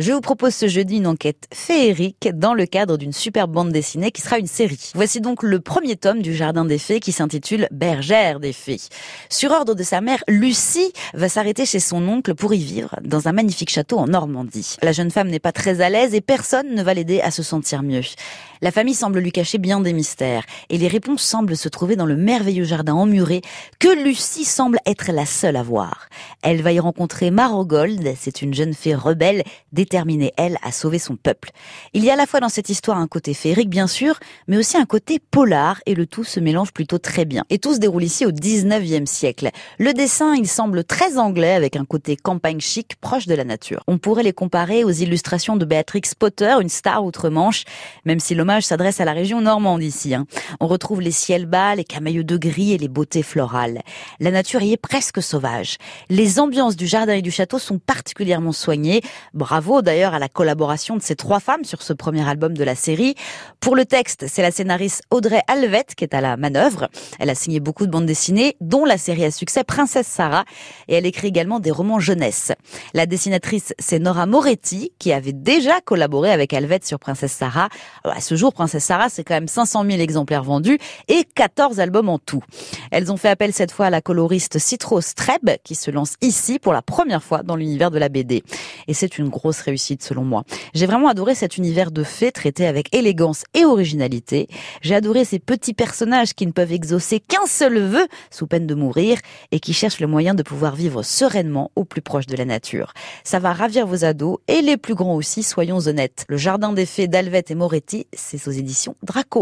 Je vous propose ce jeudi une enquête féerique dans le cadre d'une superbe bande dessinée qui sera une série. Voici donc le premier tome du Jardin des Fées qui s'intitule Bergère des Fées. Sur ordre de sa mère, Lucie va s'arrêter chez son oncle pour y vivre dans un magnifique château en Normandie. La jeune femme n'est pas très à l'aise et personne ne va l'aider à se sentir mieux. La famille semble lui cacher bien des mystères et les réponses semblent se trouver dans le merveilleux jardin emmuré que Lucie semble être la seule à voir. Elle va y rencontrer Marogold, c'est une jeune fée rebelle déterminée, elle, à sauver son peuple. Il y a à la fois dans cette histoire un côté féerique, bien sûr, mais aussi un côté polar et le tout se mélange plutôt très bien. Et tout se déroule ici au 19e siècle. Le dessin, il semble très anglais avec un côté campagne chic proche de la nature. On pourrait les comparer aux illustrations de Béatrix Potter, une star outre-Manche, même si s'adresse à la région normande ici. Hein. On retrouve les ciels bas, les camailleux de gris et les beautés florales. La nature y est presque sauvage. Les ambiances du jardin et du château sont particulièrement soignées. Bravo d'ailleurs à la collaboration de ces trois femmes sur ce premier album de la série. Pour le texte, c'est la scénariste Audrey Alvet qui est à la manœuvre. Elle a signé beaucoup de bandes dessinées, dont la série à succès Princesse Sarah, et elle écrit également des romans jeunesse. La dessinatrice, c'est Nora Moretti, qui avait déjà collaboré avec Alvet sur Princesse Sarah. Jour, Princesse Sarah, c'est quand même 500 000 exemplaires vendus et 14 albums en tout. Elles ont fait appel cette fois à la coloriste Citro Streb, qui se lance ici pour la première fois dans l'univers de la BD. Et c'est une grosse réussite selon moi. J'ai vraiment adoré cet univers de fées traité avec élégance et originalité. J'ai adoré ces petits personnages qui ne peuvent exaucer qu'un seul vœu sous peine de mourir et qui cherchent le moyen de pouvoir vivre sereinement au plus proche de la nature. Ça va ravir vos ados et les plus grands aussi, soyons honnêtes. Le Jardin des Fées d'Alvet et Moretti, c'est aux éditions Draco.